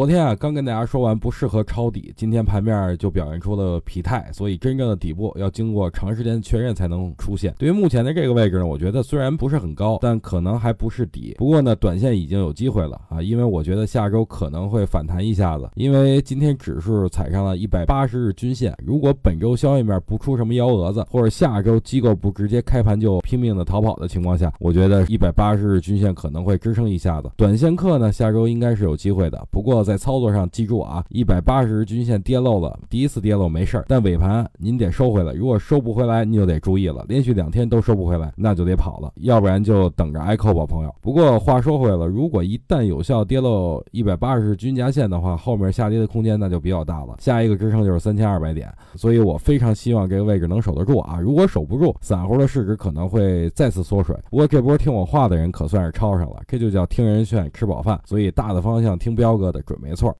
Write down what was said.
昨天啊，刚跟大家说完不适合抄底，今天盘面就表现出了疲态，所以真正的底部要经过长时间确认才能出现。对于目前的这个位置呢，我觉得虽然不是很高，但可能还不是底。不过呢，短线已经有机会了啊，因为我觉得下周可能会反弹一下子，因为今天指数踩上了一百八十日均线。如果本周消息面不出什么幺蛾子，或者下周机构不直接开盘就拼命的逃跑的情况下，我觉得一百八十日均线可能会支撑一下子。短线客呢，下周应该是有机会的。不过在操作上，记住啊，一百八十日均线跌漏了，第一次跌漏没事儿，但尾盘您得收回来。如果收不回来，你就得注意了，连续两天都收不回来，那就得跑了，要不然就等着挨扣吧，朋友。不过话说回来了，如果一旦有效跌漏一百八十日均价线的话，后面下跌的空间那就比较大了。下一个支撑就是三千二百点，所以我非常希望这个位置能守得住啊。如果守不住，散户的市值可能会再次缩水。不过这波听我话的人可算是抄上了，这就叫听人劝，吃饱饭。所以大的方向听彪哥的准没错。